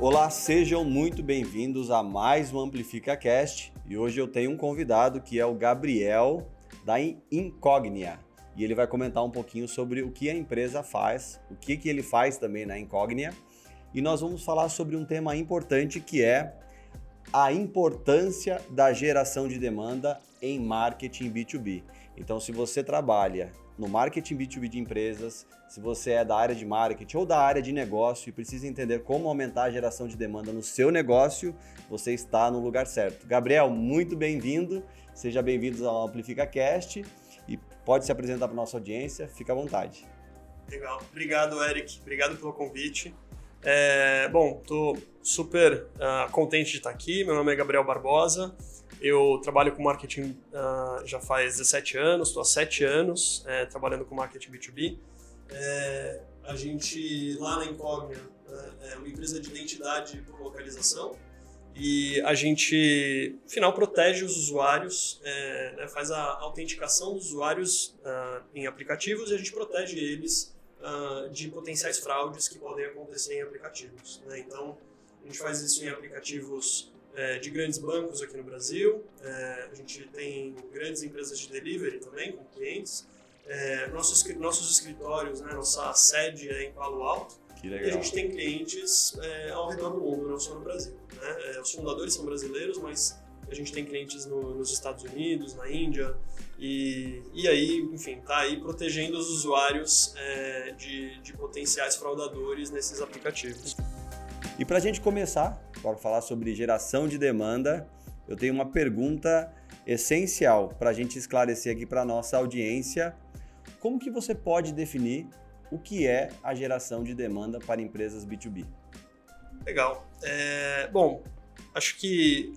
Olá, sejam muito bem-vindos a mais um Amplifica Cast. E hoje eu tenho um convidado que é o Gabriel da Incognia e ele vai comentar um pouquinho sobre o que a empresa faz, o que, que ele faz também na Incognia e nós vamos falar sobre um tema importante que é a importância da geração de demanda em marketing B2B. Então, se você trabalha no marketing B2B de empresas, se você é da área de marketing ou da área de negócio e precisa entender como aumentar a geração de demanda no seu negócio, você está no lugar certo. Gabriel, muito bem-vindo. Seja bem-vindo ao Amplifica Cast e pode se apresentar para nossa audiência. Fica à vontade. Legal. Obrigado, Eric. Obrigado pelo convite. É, bom, estou super uh, contente de estar aqui. Meu nome é Gabriel Barbosa. Eu trabalho com marketing uh, já faz 17 anos, estou há 7 anos é, trabalhando com marketing B2B. É, a gente, lá na Incógnita, é, é uma empresa de identidade por localização e a gente, no final, protege os usuários, é, né, faz a autenticação dos usuários uh, em aplicativos e a gente protege eles uh, de potenciais fraudes que podem acontecer em aplicativos. Né? Então, a gente faz isso em aplicativos é, de grandes bancos aqui no Brasil. É, a gente tem grandes empresas de delivery também, com clientes. É, nossos, nossos escritórios, né, nossa sede é em Palo Alto. Que legal. E a gente tem clientes é, ao redor do mundo, não só no Brasil. Né? É, os fundadores são brasileiros, mas a gente tem clientes no, nos Estados Unidos, na Índia, e, e aí, enfim, tá aí protegendo os usuários é, de, de potenciais fraudadores nesses aplicativos. E para a gente começar, para falar sobre geração de demanda, eu tenho uma pergunta essencial para a gente esclarecer aqui para nossa audiência. Como que você pode definir o que é a geração de demanda para empresas B2B? Legal. É, bom, acho que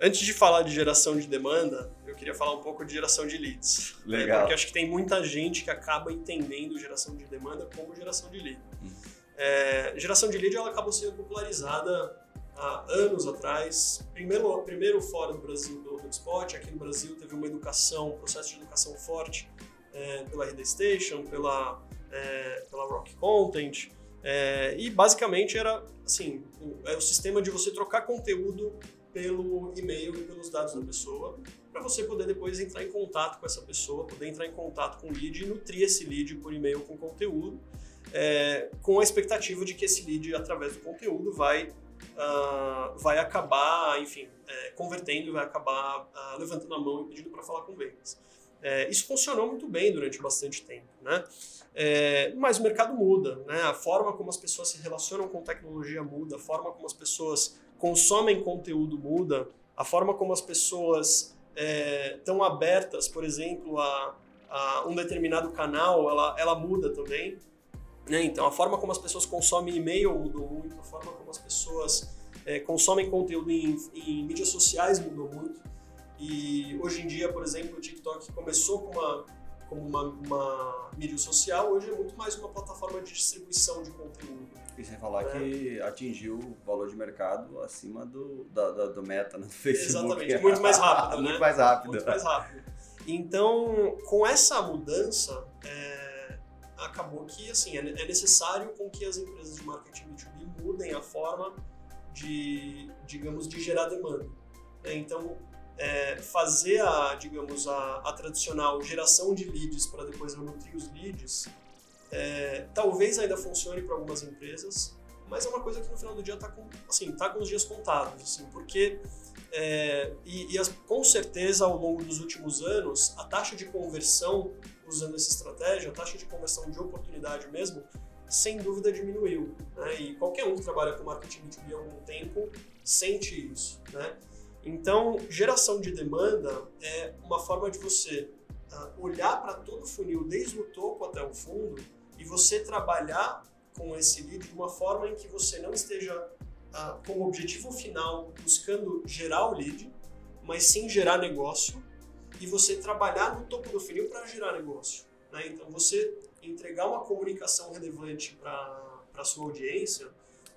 antes de falar de geração de demanda, eu queria falar um pouco de geração de leads. Né? Legal. É, porque acho que tem muita gente que acaba entendendo geração de demanda como geração de lead. Hum. É, geração de lead ela acabou sendo popularizada há anos atrás. Primeiro, primeiro fora do Brasil do HubSpot, aqui no Brasil teve uma educação, um processo de educação forte é, pela RD Station, pela, é, pela Rock Content. É, e basicamente era assim, é o sistema de você trocar conteúdo pelo e-mail e pelos dados da pessoa, para você poder depois entrar em contato com essa pessoa, poder entrar em contato com o lead e nutrir esse lead por e-mail com conteúdo é, com a expectativa de que esse lead, através do conteúdo, vai, uh, vai acabar, enfim, é, convertendo, vai acabar uh, levantando a mão e pedindo para falar com vendas. É, isso funcionou muito bem durante bastante tempo, né? É, mas o mercado muda, né? A forma como as pessoas se relacionam com tecnologia muda, a forma como as pessoas consomem conteúdo muda, a forma como as pessoas estão é, abertas, por exemplo, a, a, um determinado canal, ela, ela muda também. Né? Então, a forma como as pessoas consomem e-mail mudou muito, a forma como as pessoas é, consomem conteúdo em, em, mídias sociais mudou muito. E hoje em dia, por exemplo, o TikTok começou com uma, como uma, uma mídia social, hoje é muito mais uma plataforma de distribuição de conteúdo. E sem falar é. que atingiu o valor de mercado acima do, da, da, do meta no Facebook. Exatamente, muito mais rápido, né? Muito mais rápido. Muito mais rápido. Então, com essa mudança, é, acabou que assim é, é necessário com que as empresas de marketing B2B mudem a forma de, digamos, de gerar demanda. Né? Então, é, fazer a, digamos, a, a, tradicional geração de leads para depois eu nutrir os leads, é, talvez ainda funcione para algumas empresas, mas é uma coisa que no final do dia está com, assim, tá com os dias contados, assim, porque é, e, e as, com certeza ao longo dos últimos anos a taxa de conversão usando essa estratégia, a taxa de conversão de oportunidade mesmo, sem dúvida diminuiu. Né? E qualquer um que trabalha com marketing B2B há algum tempo sente isso. Né? Então, geração de demanda é uma forma de você uh, olhar para todo o funil, desde o topo até o fundo, e você trabalhar com esse lead de uma forma em que você não esteja uh, com o objetivo final buscando gerar o lead, mas sim gerar negócio e você trabalhar no topo do funil para gerar negócio. Né? Então, você entregar uma comunicação relevante para a sua audiência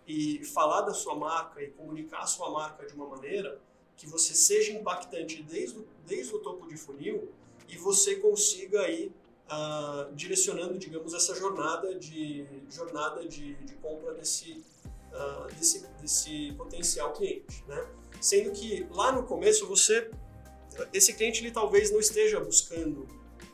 e falar da sua marca e comunicar a sua marca de uma maneira que você seja impactante desde o, desde o topo de funil e você consiga ir uh, direcionando, digamos, essa jornada de jornada de, de compra desse uh, desse, desse potencial cliente, né? Sendo que lá no começo você, esse cliente ele talvez não esteja buscando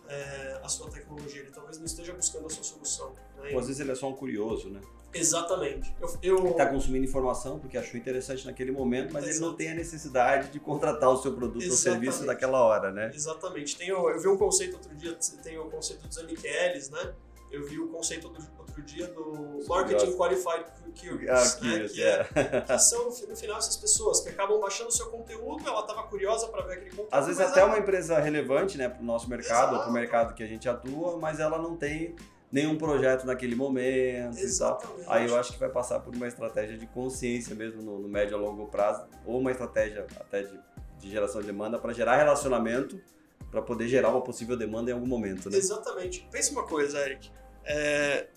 é, a sua tecnologia, ele talvez não esteja buscando a sua solução. Né? Ou às vezes ele é só um curioso, né? Exatamente. Eu, eu... Está consumindo informação porque achou interessante naquele momento, mas Exato. ele não tem a necessidade de contratar o seu produto Exatamente. ou serviço naquela hora, né? Exatamente. Tem, eu vi um conceito outro dia, tem o conceito dos MQLs, né? Eu vi o conceito outro, outro dia do Marketing Qualified Curious, ah, né? que, é, que são, no final, essas pessoas que acabam baixando o seu conteúdo, ela estava curiosa para ver aquele conteúdo. Às vezes até ela... uma empresa relevante né, para o nosso mercado, para o mercado que a gente atua, mas ela não tem nenhum projeto naquele momento Exatamente. e tal. Aí eu acho que vai passar por uma estratégia de consciência mesmo no, no médio a longo prazo, ou uma estratégia até de, de geração de demanda para gerar relacionamento para poder gerar uma possível demanda em algum momento, né? Exatamente. Pensa uma coisa, Eric. É,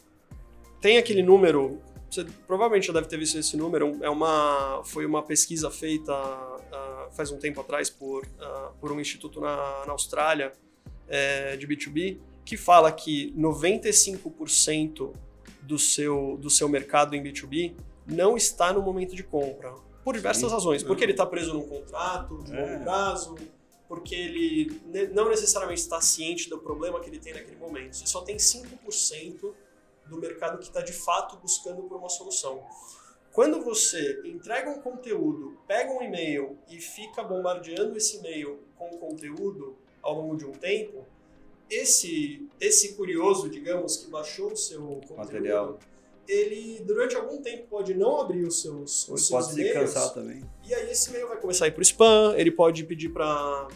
tem aquele número, você provavelmente já deve ter visto esse número, é uma, foi uma pesquisa feita uh, faz um tempo atrás por, uh, por um instituto na, na Austrália é, de B2B, que fala que 95% do seu, do seu mercado em B2B não está no momento de compra. Por diversas Sim. razões. Porque ele está preso num contrato de é. longo prazo, porque ele não necessariamente está ciente do problema que ele tem naquele momento. Você só tem 5% do mercado que está de fato buscando por uma solução. Quando você entrega um conteúdo, pega um e-mail e fica bombardeando esse e-mail com conteúdo ao longo de um tempo, esse, esse curioso, digamos, que baixou o seu conteúdo, Material. Ele durante algum tempo pode não abrir os seus, os seus pode se cansar também. E aí esse e-mail vai começar a ir para o spam, ele pode pedir para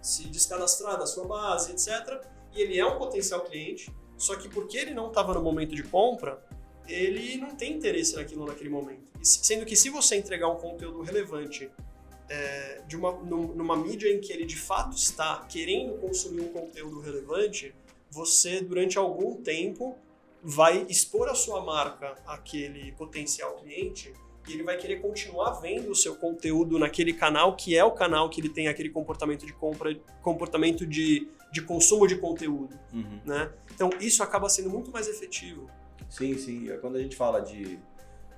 se descadastrar da sua base, etc. E ele é um potencial cliente, só que porque ele não estava no momento de compra, ele não tem interesse naquilo naquele momento. Sendo que se você entregar um conteúdo relevante é, de uma, numa mídia em que ele de fato está querendo consumir um conteúdo relevante, você durante algum tempo vai expor a sua marca àquele potencial cliente e ele vai querer continuar vendo o seu conteúdo naquele canal que é o canal que ele tem aquele comportamento de compra, comportamento de, de consumo de conteúdo, uhum. né? Então isso acaba sendo muito mais efetivo. Sim, sim. É quando a gente fala de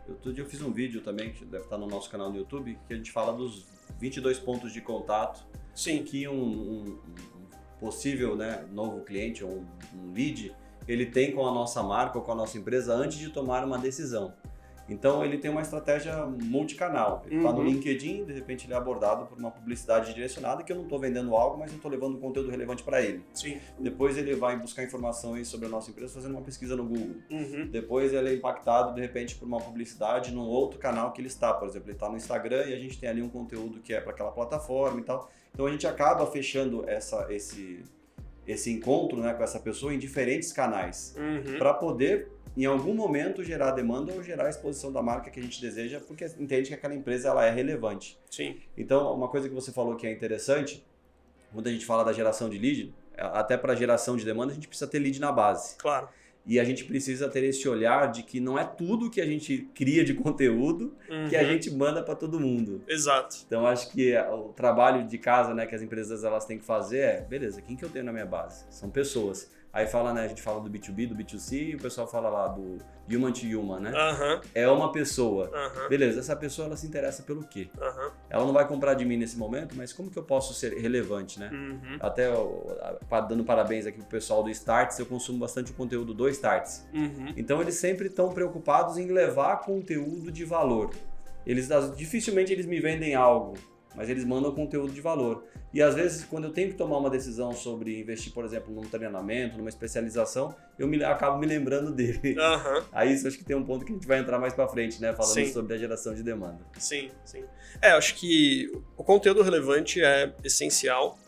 Outro dia eu fiz um vídeo também, que deve estar no nosso canal no YouTube, que a gente fala dos 22 pontos de contato Sim. que um, um, um possível né, novo cliente ou um, um lead ele tem com a nossa marca ou com a nossa empresa antes de tomar uma decisão. Então ele tem uma estratégia multicanal. Ele está uhum. no LinkedIn, de repente ele é abordado por uma publicidade direcionada que eu não estou vendendo algo, mas eu estou levando um conteúdo relevante para ele. Sim. Depois ele vai buscar informações sobre a nossa empresa fazendo uma pesquisa no Google. Uhum. Depois ele é impactado de repente por uma publicidade num outro canal que ele está. Por exemplo, ele está no Instagram e a gente tem ali um conteúdo que é para aquela plataforma e tal. Então a gente acaba fechando essa, esse, esse encontro né, com essa pessoa em diferentes canais uhum. para poder em algum momento gerar demanda ou gerar a exposição da marca que a gente deseja, porque entende que aquela empresa ela é relevante. Sim. Então, uma coisa que você falou que é interessante, quando a gente fala da geração de lead, até para geração de demanda, a gente precisa ter lead na base. Claro. E a gente precisa ter esse olhar de que não é tudo que a gente cria de conteúdo uhum. que a uhum. gente manda para todo mundo. Exato. Então acho que o trabalho de casa, né, que as empresas elas têm que fazer é, beleza, quem que eu tenho na minha base? São pessoas. Aí fala, né, a gente fala do B2B, do B2C, e o pessoal fala lá do human to human, né? Uhum. É uma pessoa. Uhum. Beleza, essa pessoa ela se interessa pelo quê? Uhum. Ela não vai comprar de mim nesse momento, mas como que eu posso ser relevante, né? Uhum. Até dando parabéns aqui pro pessoal do Starts, eu consumo bastante o conteúdo do Starts. Uhum. Então eles sempre estão preocupados em levar conteúdo de valor. Eles dificilmente eles me vendem algo mas eles mandam conteúdo de valor. E às vezes, quando eu tenho que tomar uma decisão sobre investir, por exemplo, num treinamento, numa especialização, eu me, acabo me lembrando dele. Uhum. Aí isso acho que tem um ponto que a gente vai entrar mais para frente, né? Falando sim. sobre a geração de demanda. Sim, sim. É, acho que o conteúdo relevante é essencial.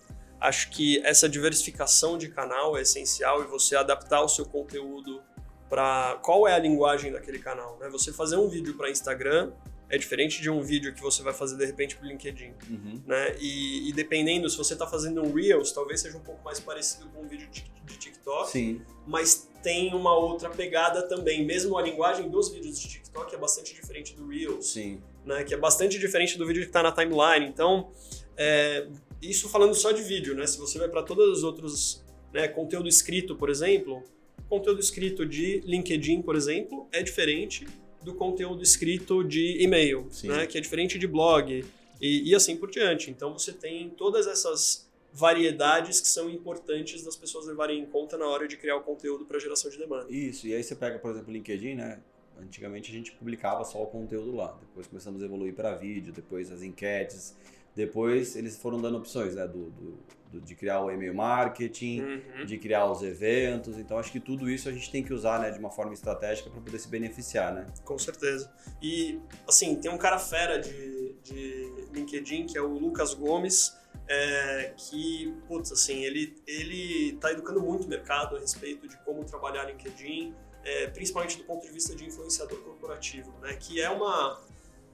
Acho que essa diversificação de canal é essencial e você adaptar o seu conteúdo para qual é a linguagem daquele canal. Né? Você fazer um vídeo para Instagram é diferente de um vídeo que você vai fazer de repente para o LinkedIn, uhum. né? E, e, dependendo, se você está fazendo um Reels, talvez seja um pouco mais parecido com um vídeo de, de TikTok, Sim. mas tem uma outra pegada também. Mesmo a linguagem dos vídeos de TikTok é bastante diferente do Reels, Sim. né? Que é bastante diferente do vídeo que está na timeline. Então, é, isso falando só de vídeo, né? Se você vai para todos os outros, né? Conteúdo escrito, por exemplo, conteúdo escrito de LinkedIn, por exemplo, é diferente do conteúdo escrito de e-mail, né? que é diferente de blog e, e assim por diante. Então você tem todas essas variedades que são importantes das pessoas levarem em conta na hora de criar o conteúdo para geração de demanda. Isso, e aí você pega, por exemplo, o LinkedIn, né? Antigamente a gente publicava só o conteúdo lá, depois começamos a evoluir para vídeo, depois as enquetes, depois eles foram dando opções, né? Do, do, do de criar o e-mail marketing, uhum. de criar os eventos. Então acho que tudo isso a gente tem que usar, né? De uma forma estratégica para poder se beneficiar, né? Com certeza. E assim tem um cara fera de, de LinkedIn que é o Lucas Gomes é, que, putz, assim, ele, ele tá educando muito o mercado a respeito de como trabalhar LinkedIn, é, principalmente do ponto de vista de influenciador corporativo, né? Que é uma,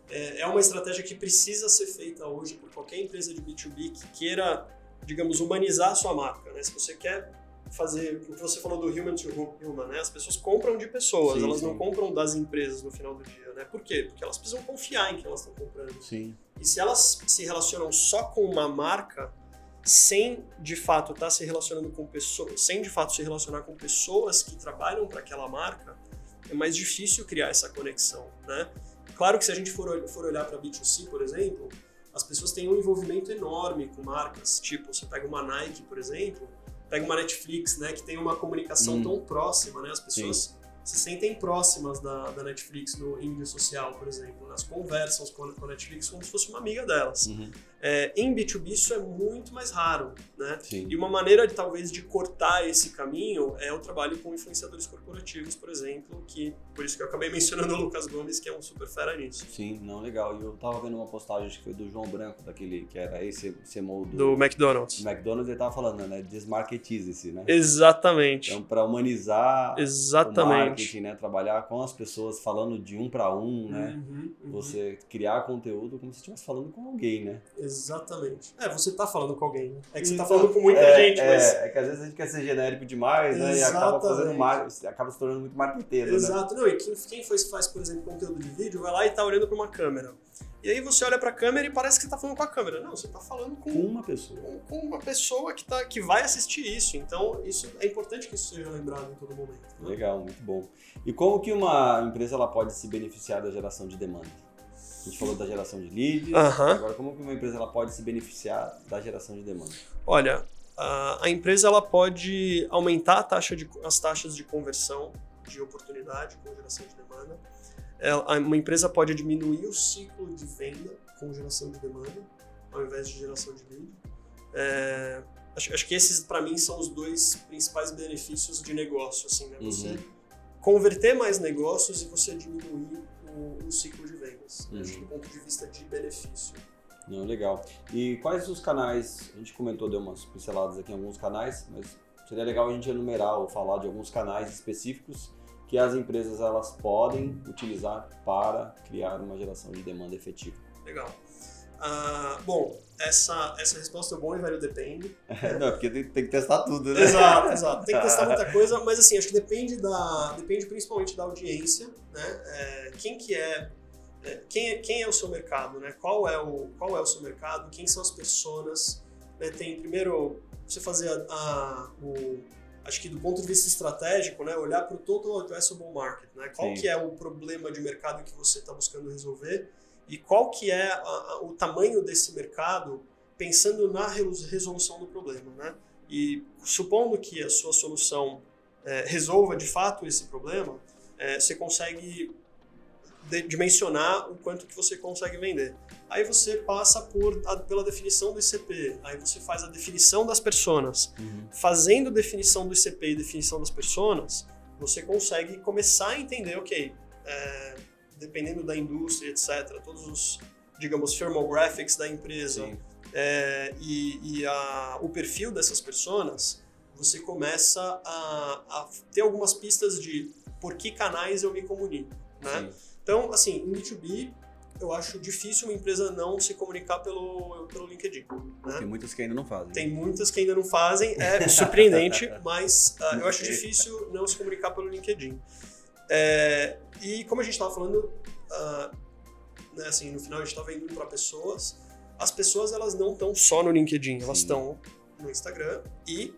é, é uma estratégia que precisa ser feita hoje por qualquer empresa de B2B que queira, digamos, humanizar a sua marca, né? Se você quer fazer o que você falou do human to human, né? As pessoas compram de pessoas, sim, elas sim. não compram das empresas no final do dia, né? Por quê? Porque elas precisam confiar em que elas estão comprando. Sim. E se elas se relacionam só com uma marca, sem de fato estar tá se relacionando com pessoas, sem de fato se relacionar com pessoas que trabalham para aquela marca, é mais difícil criar essa conexão, né? Claro que se a gente for, for olhar para B2C, por exemplo, as pessoas têm um envolvimento enorme com marcas, tipo, você pega uma Nike, por exemplo, pega uma Netflix, né, que tem uma comunicação hum. tão próxima, né? As pessoas Sim se sentem próximas da, da Netflix no, em mídia social, por exemplo. Elas conversam com a, com a Netflix como se fosse uma amiga delas. Uhum. É, em B2B isso é muito mais raro, né? Sim. E uma maneira talvez de cortar esse caminho é o trabalho com influenciadores corporativos, por exemplo, que por isso que eu acabei mencionando o Lucas Gomes, que é um super fera nisso. Sim, não legal. E eu tava vendo uma postagem que foi do João Branco, daquele que era esse CMO do, do McDonald's. Do McDonald's ele tava falando, né? Desmarketize-se, né? Exatamente. Então, para humanizar Exatamente. o marketing, né? Trabalhar com as pessoas falando de um para um, né? Uhum, uhum. Você criar conteúdo como se estivesse falando com alguém, né? Exatamente. É, você tá falando com alguém, né? É que você tá falando com muita é, gente, mas... É, é que às vezes a gente quer ser genérico demais, né? Exatamente. E acaba fazendo mar... acaba se tornando muito marqueteiro, né? Exato. Né? Não, e quem, quem faz, por exemplo, conteúdo de vídeo, vai lá e tá olhando para uma câmera. E aí você olha para a câmera e parece que você tá falando com a câmera. Não, você tá falando com, com uma pessoa. Com, com, uma pessoa que, tá, que vai assistir isso. Então, isso é importante que isso seja lembrado em todo momento. Né? Legal, muito bom. E como que uma empresa ela pode se beneficiar da geração de demanda? A gente falou da geração de leads, agora como que uma empresa ela pode se beneficiar da geração de demanda? Olha, a, a empresa ela pode aumentar taxa de, as taxas de conversão de oportunidade com geração de demanda. Ela, uma empresa pode diminuir o ciclo de venda com geração de demanda, ao invés de geração de lead. É, acho, acho, que esses, para mim, são os dois principais benefícios de negócio. Assim, né? Você uhum. converter mais negócios e você diminuir o, o ciclo de vendas, uhum. do ponto de vista de benefício. Não, legal. E quais os canais? A gente comentou, deu umas pinceladas aqui em alguns canais, mas seria legal a gente enumerar ou falar de alguns canais específicos que as empresas elas podem utilizar para criar uma geração de demanda efetiva. Legal. Uh, bom, essa, essa resposta é bom e velho depende. Né? Não, porque tem, tem, que testar tudo, né? Exato, exato. Tem que testar muita coisa, mas assim, acho que depende da. Depende principalmente da audiência, né? É, quem que é, é. quem, é, quem é o seu mercado, né? Qual é o, qual é o seu mercado? Quem são as pessoas? Né? Tem primeiro você fazer a, a o, acho que do ponto de vista estratégico, né, olhar para o total addressable market, né, qual Sim. que é o problema de mercado que você está buscando resolver e qual que é a, a, o tamanho desse mercado pensando na resolução do problema, né? E supondo que a sua solução é, resolva de fato esse problema, é, você consegue dimensionar o quanto que você consegue vender. Aí você passa por, a, pela definição do ICP, aí você faz a definição das personas. Uhum. Fazendo definição do ICP e definição das personas, você consegue começar a entender, ok, é, dependendo da indústria, etc., todos os, digamos, firmographics da empresa é, e, e a, o perfil dessas pessoas, você começa a, a, ter algumas pistas de por que canais eu me comunico, né? Então, assim, em B2B, eu acho difícil uma empresa não se comunicar pelo, pelo LinkedIn. Né? Tem muitas que ainda não fazem. Tem muitas que ainda não fazem, é surpreendente, mas uh, eu acho difícil não se comunicar pelo LinkedIn. É, e como a gente estava falando, uh, né, assim, no final a gente estava indo para pessoas, as pessoas elas não estão só no LinkedIn, elas estão no Instagram e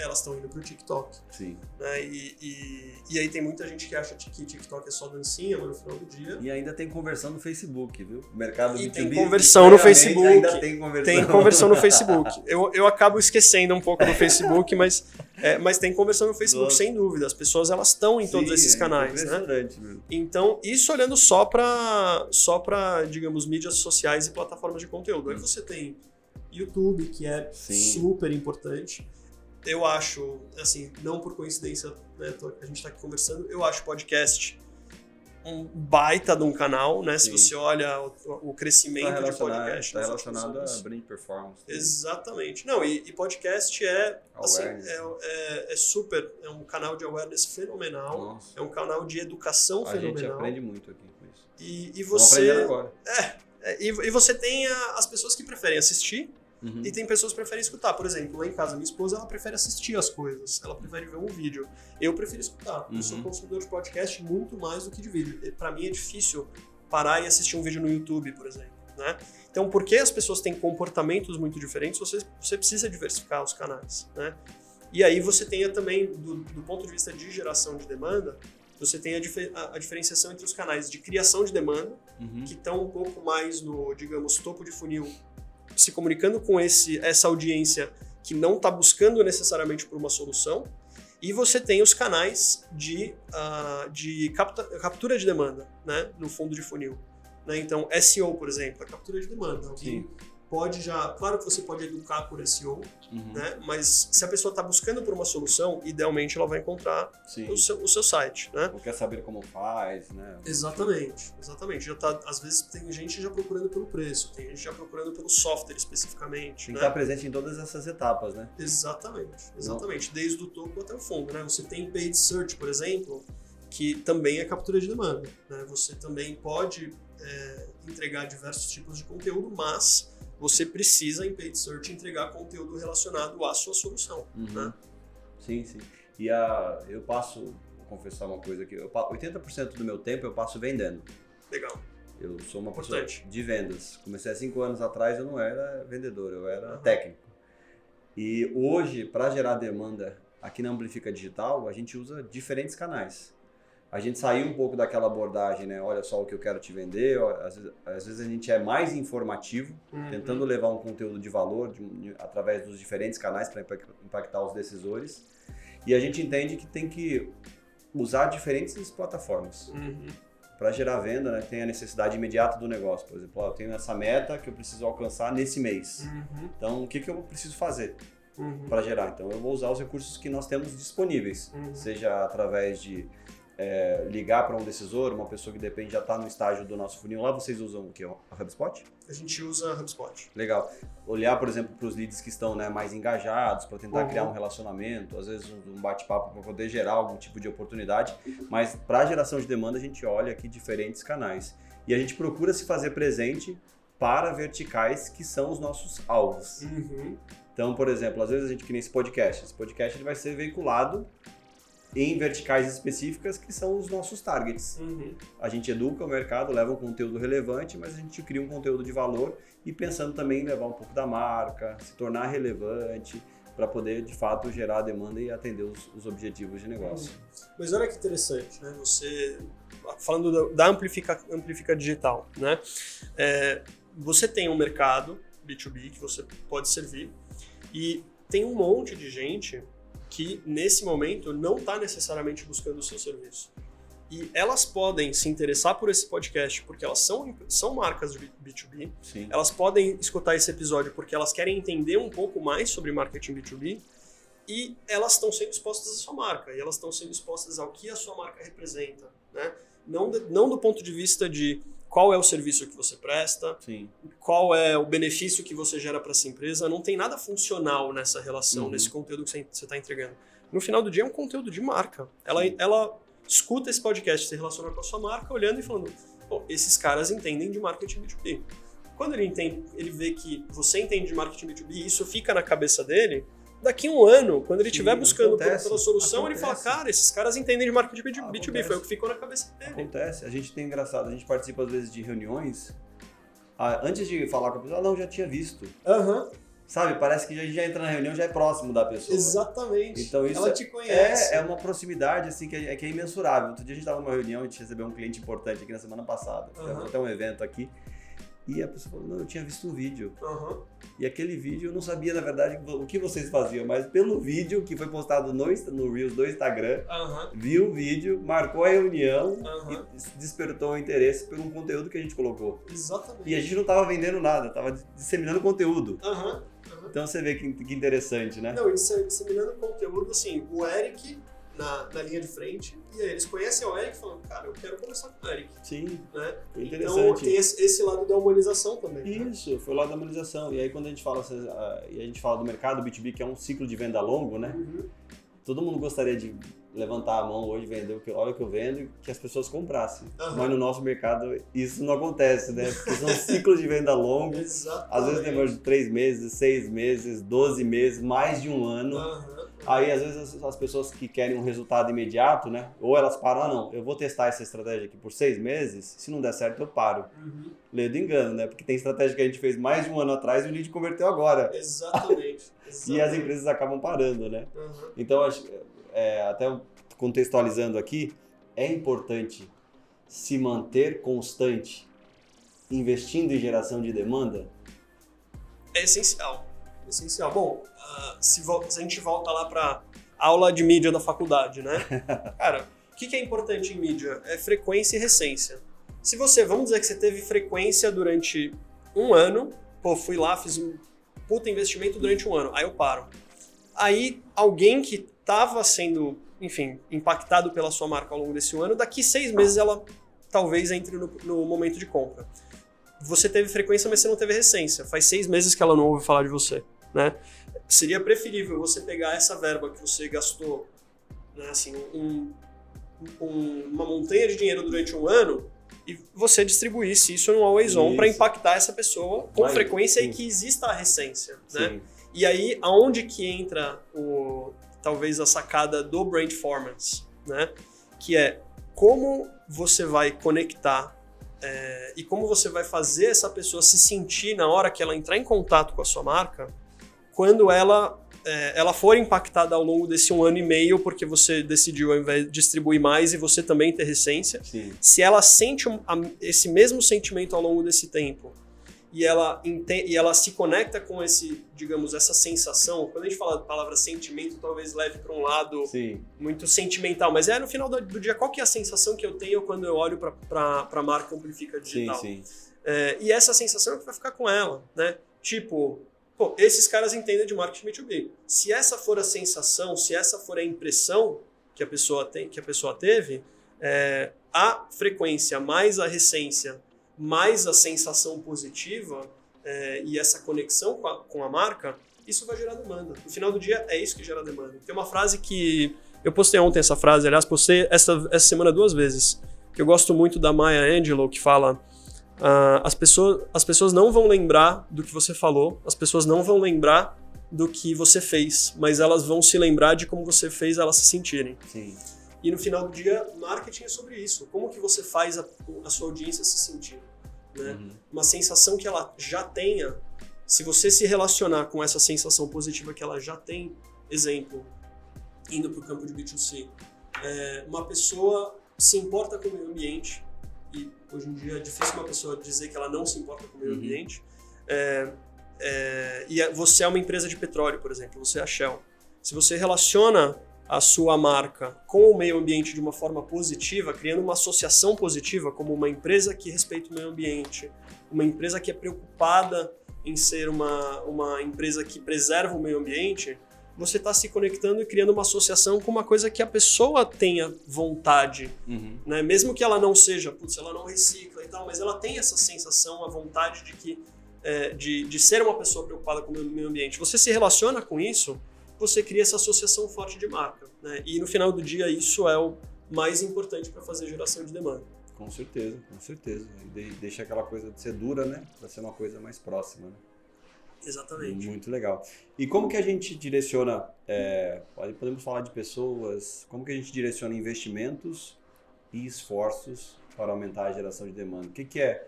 elas estão indo pro TikTok. Sim. Né? E, e, e, aí tem muita gente que acha que TikTok é só dancinha, mas no final do dia. E ainda tem conversão no Facebook, viu? O mercado e B2B. Tem conversão no Facebook. Ainda tem conversão. Tem conversão no Facebook. Eu, eu acabo esquecendo um pouco do Facebook, mas, é, mas tem conversão no Facebook, Nossa. sem dúvida. As pessoas elas estão em Sim, todos esses é canais. né? Mesmo. Então, isso olhando só para, só pra, digamos, mídias sociais e plataformas de conteúdo. Aí você tem YouTube, que é Sim. super importante. Eu acho, assim, não por coincidência, né, a gente está aqui conversando, eu acho podcast um baita de um canal, né? Sim. Se você olha o, o crescimento tá de podcast. Está relacionado a brand performance. Né? Exatamente. Não, e, e podcast é, assim, é, é, é, super, é um canal de awareness fenomenal, Nossa. é um canal de educação a fenomenal. A gente aprende muito aqui com isso. E, e você... agora. É, é, e, e você tem a, as pessoas que preferem assistir Uhum. E tem pessoas que preferem escutar. Por exemplo, lá em casa, minha esposa, ela prefere assistir as coisas. Ela prefere ver um vídeo. Eu prefiro escutar. Uhum. Eu sou uhum. consumidor de podcast muito mais do que de vídeo. Para mim é difícil parar e assistir um vídeo no YouTube, por exemplo. Né? Então, porque as pessoas têm comportamentos muito diferentes, você, você precisa diversificar os canais. Né? E aí você tem também, do, do ponto de vista de geração de demanda, você tem a, dif a, a, diferenciação entre os canais de criação de demanda, uhum. que estão um pouco mais no, digamos, topo de funil se comunicando com esse, essa audiência que não está buscando necessariamente por uma solução, e você tem os canais de, uh, de capta, captura de demanda né, no fundo de funil. Né? Então, SEO, por exemplo, é captura de demanda. Alguém pode já. Claro que você pode educar por SEO, uhum. né? Mas se a pessoa está buscando por uma solução, idealmente ela vai encontrar o seu, o seu site, né? Ou quer saber como faz, né? Exatamente, exatamente. Já tá, às vezes tem gente já procurando pelo preço, tem gente já procurando pelo software especificamente. Tem né? que estar presente em todas essas etapas, né? Exatamente, exatamente. Não. Desde o topo até o fundo, né? Você tem paid search, por exemplo, que também é captura de demanda. Né? Você também pode é, entregar diversos tipos de conteúdo, mas você precisa em paid search entregar conteúdo relacionado à sua solução. Uhum. Né? Sim, sim. E a, eu passo, vou confessar uma coisa aqui, eu, 80% do meu tempo eu passo vendendo. Legal. Eu sou uma pessoa de vendas. Comecei há cinco anos atrás, eu não era vendedor, eu era uhum. técnico. E hoje, para gerar demanda aqui na Amplifica Digital, a gente usa diferentes canais a gente saiu um pouco daquela abordagem, né? Olha só o que eu quero te vender. Às vezes, às vezes a gente é mais informativo, uhum. tentando levar um conteúdo de valor de, de, através dos diferentes canais para impactar os decisores. E a gente entende que tem que usar diferentes plataformas. Uhum. Para gerar venda, né, tem a necessidade imediata do negócio. Por exemplo, ó, eu tenho essa meta que eu preciso alcançar nesse mês. Uhum. Então, o que, que eu preciso fazer? Uhum. para gerar. Então, eu vou usar os recursos que nós temos disponíveis, uhum. seja através de é, ligar para um decisor, uma pessoa que depende já está no estágio do nosso funil lá, vocês usam o que? A HubSpot? A gente usa a HubSpot. Legal. Olhar, por exemplo, para os leads que estão né, mais engajados, para tentar uhum. criar um relacionamento, às vezes um bate-papo para poder gerar algum tipo de oportunidade, mas para geração de demanda a gente olha aqui diferentes canais. E a gente procura se fazer presente para verticais que são os nossos alvos. Uhum. Então, por exemplo, às vezes a gente cria esse podcast. Esse podcast ele vai ser veiculado em verticais específicas que são os nossos targets. Uhum. A gente educa o mercado, leva um conteúdo relevante, mas a gente cria um conteúdo de valor e pensando também em levar um pouco da marca, se tornar relevante para poder de fato gerar demanda e atender os, os objetivos de negócio. Uhum. Mas olha que interessante, né? Você falando da Amplifica, Amplifica Digital, né? É, você tem um mercado B2B que você pode servir e tem um monte de gente que nesse momento não está necessariamente buscando o seu serviço. E elas podem se interessar por esse podcast porque elas são, são marcas de B2B. Sim. Elas podem escutar esse episódio porque elas querem entender um pouco mais sobre marketing B2B. E elas estão sendo expostas à sua marca. E elas estão sendo expostas ao que a sua marca representa. Né? Não, de, não do ponto de vista de qual é o serviço que você presta, Sim. qual é o benefício que você gera para essa empresa. Não tem nada funcional nessa relação, uhum. nesse conteúdo que você está entregando. No final do dia é um conteúdo de marca. Ela, ela escuta esse podcast, se relaciona com a sua marca, olhando e falando: esses caras entendem de marketing B2B. Quando ele entende, ele vê que você entende de marketing B2B e isso fica na cabeça dele, daqui a um ano, quando ele estiver buscando acontece, pela solução, acontece. ele fala, cara, esses caras entendem de marketing B2B, acontece. foi o que ficou na cabeça dele. Acontece, a gente tem engraçado, a gente participa às vezes de reuniões, antes de falar com a pessoa, não, já tinha visto. Aham. Uhum. sabe, parece que a gente já entra na reunião já é próximo da pessoa. Exatamente. Então isso Ela te conhece. É, é uma proximidade assim que é, que é imensurável. Outro dia a gente estava numa reunião, a gente recebeu um cliente importante aqui na semana passada. Aham. Até um evento aqui. E a pessoa falou, não, eu tinha visto um vídeo. Aham. E aquele vídeo eu não sabia, na verdade, o que vocês faziam, mas pelo vídeo que foi postado no, no Reels do Instagram, Aham. viu o vídeo, marcou a reunião Aham. e despertou o interesse por um conteúdo que a gente colocou. Exatamente. E a gente não estava vendendo nada, estava disseminando conteúdo. Então você vê que, que interessante, né? Não, disseminando conteúdo, assim, o Eric na, na linha de frente, e aí eles conhecem o Eric e falam, cara, eu quero conversar com o Eric, Sim, né? Então interessante. tem esse, esse lado da humanização também. né? Isso, foi lá da harmonização. E aí quando a gente fala, ah, e a gente fala do mercado B2B, que é um ciclo de venda longo, né? Uhum. Todo mundo gostaria de levantar a mão hoje, vender o que, olha o que eu vendo, e que as pessoas comprassem. Aham. Mas no nosso mercado isso não acontece, né? Porque são ciclos de venda longos. Às vezes demora de três meses, seis meses, 12 meses, mais de um ano. Aham. Aí, às vezes, as, as pessoas que querem um resultado imediato, né? Ou elas param, ah, não, eu vou testar essa estratégia aqui por seis meses, se não der certo, eu paro. Uhum. Lê do engano, né? Porque tem estratégia que a gente fez mais de um ano atrás e o lead converteu agora. Exatamente. E as Exatamente. empresas acabam parando, né? Aham. Então, acho, é, até contextualizando aqui, é importante se manter constante investindo em geração de demanda? É essencial. Essencial. Bom, ah, se, se a gente volta lá para aula de mídia da faculdade, né? Cara, o que, que é importante em mídia? É frequência e recência. Se você, vamos dizer que você teve frequência durante um ano, pô, fui lá, fiz um puta investimento durante um ano, aí eu paro. Aí alguém que estava sendo, enfim, impactado pela sua marca ao longo desse ano, daqui seis meses ela talvez entre no, no momento de compra. Você teve frequência, mas você não teve recência. Faz seis meses que ela não ouve falar de você, né? Seria preferível você pegar essa verba que você gastou, né, assim, um- um- uma montanha de dinheiro durante um ano e você distribuísse isso no always on para impactar essa pessoa com Vai, frequência sim. e que exista a recência, né? Sim. E aí, aonde que entra o talvez a sacada do brand performance, né? Que é como você vai conectar é, e como você vai fazer essa pessoa se sentir na hora que ela entrar em contato com a sua marca, quando ela é, ela for impactada ao longo desse um ano e meio, porque você decidiu ao invés de distribuir mais e você também ter recência, Sim. se ela sente um- a- esse mesmo sentimento ao longo desse tempo e ela, ente- e ela se conecta com esse, digamos, essa sensação, quando a gente fala da palavra sentimento, talvez leve para um lado Sim. muito sentimental, mas é no final do, do dia, qual que é a sensação que eu tenho quando eu olho para a marca Amplifica Digital? sim. É, e essa sensação é que vai ficar com ela, né? Tipo, pô, esses caras entendem de marketing B2B. Se essa for a sensação, se essa for a impressão que a pessoa tem, que a pessoa teve, é, a frequência mais a recência mais a sensação positiva é, e essa conexão com a, com a marca, isso vai gerar demanda. No final do dia, é isso que gera demanda. Tem uma frase que eu postei ontem essa frase, aliás, postei essa, essa semana duas vezes, que eu gosto muito da Maya Angelou, que fala ah, as, pessoas, as pessoas não vão lembrar do que você falou, as pessoas não vão lembrar do que você fez, mas elas vão se lembrar de como você fez elas se sentirem. Sim. E no final do dia, marketing é sobre isso. Como que você faz a, a sua audiência se sentir? Né? Uhum. Uma sensação que ela já tenha, se você se relacionar com essa sensação positiva que ela já tem, exemplo, indo para o campo de B2C, é, uma pessoa se importa com o meio ambiente, e hoje em dia é difícil uma pessoa dizer que ela não se importa com o meio Uhum. ambiente, é, é, e é- você é uma empresa de petróleo, por exemplo, você é a Shell. Se você relaciona a sua marca com o meio ambiente de uma forma positiva, criando uma associação positiva, como uma empresa que respeita o meio ambiente, uma empresa que é preocupada em ser uma, uma empresa que preserva o meio ambiente, você está se conectando e criando uma associação com uma coisa que a pessoa tenha vontade Uhum. né? Mesmo que ela não seja, putz, ela não recicla e tal, mas ela tem essa sensação, a vontade de que é, de, de ser uma pessoa preocupada com o meio ambiente. Você se relaciona com isso, você cria essa associação forte de marca, né? E no final do dia isso é o mais importante para fazer geração de demanda. Com certeza, com certeza. E de- deixa aquela coisa de ser dura, né? Pra ser uma coisa mais próxima, né? Exatamente. Muito legal. E como que a gente direciona, é, pode- podemos falar de pessoas, como que a gente direciona investimentos e esforços para aumentar a geração de demanda? O que, que é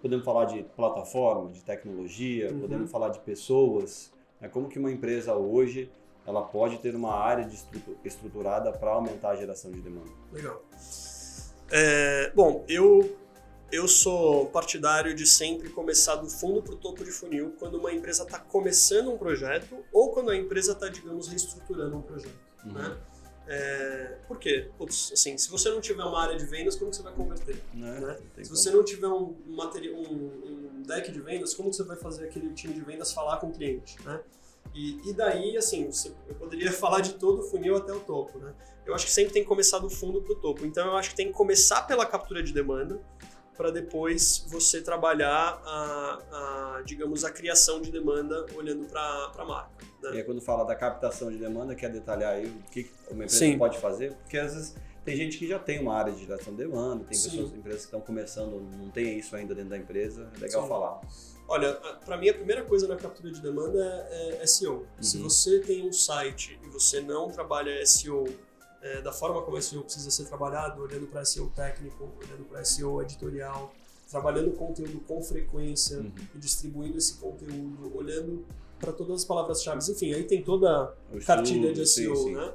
podemos falar de plataforma, de tecnologia, Uhum. podemos falar de pessoas. Né? Como que uma empresa hoje ela pode ter uma área estruturada para aumentar a geração de demanda? Legal. É, bom, eu, eu sou partidário de sempre começar do fundo para o topo de funil quando uma empresa está começando um projeto ou quando a empresa está, digamos, reestruturando um projeto. Uhum. Né? É, por quê? Putz, assim, se você não tiver uma área de vendas, como você vai converter? Né? Né? Se como. você não tiver um, materi- um, um deck de vendas, como você vai fazer aquele time de vendas falar com o cliente? Né? E, e daí, assim, você, eu poderia falar de todo o funil até o topo. Né? Eu acho que sempre tem que começar do fundo para o topo. Então, eu acho que tem que começar pela captura de demanda para depois você trabalhar a, a, digamos, a criação de demanda olhando para a marca. Né? E aí, quando fala da captação de demanda, quer detalhar aí o que uma empresa Sim. pode fazer? Porque às vezes tem gente que já tem uma área de geração de demanda, tem Sim. pessoas, empresas que estão começando, não tem isso ainda dentro da empresa. É legal Sim. falar. Olha, para mim a primeira coisa na captura de demanda é, é SEO. Se Uhum. você tem um site e você não trabalha SEO é, da forma como SEO precisa ser trabalhado, olhando para SEO técnico, olhando para SEO editorial, trabalhando conteúdo com frequência Uhum. e distribuindo esse conteúdo, olhando para todas as palavras-chave. Enfim, aí tem toda O cartilha de SEO, sim, sim. né?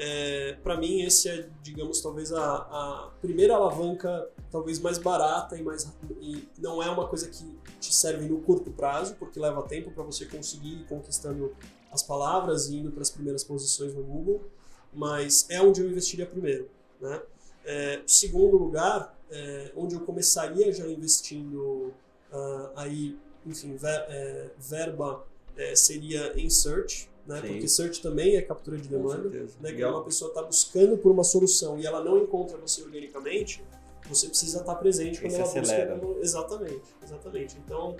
É, para mim, esse é, digamos, talvez a, a primeira alavanca, talvez mais barata e mais e não é uma coisa que te serve no curto prazo, porque leva tempo para você conseguir ir conquistando as palavras e indo para as primeiras posições no Google, mas é onde eu investiria primeiro, né? É, segundo lugar, é, onde eu começaria já investindo ah, aí, enfim, ver- é, verba é, seria em search, né? Sim. Porque search também é captura de demanda. Né? Legal. uma pessoa está buscando por uma solução e ela não encontra você organicamente, você precisa estar presente quando ela acelera. busca. Exatamente, exatamente. Então,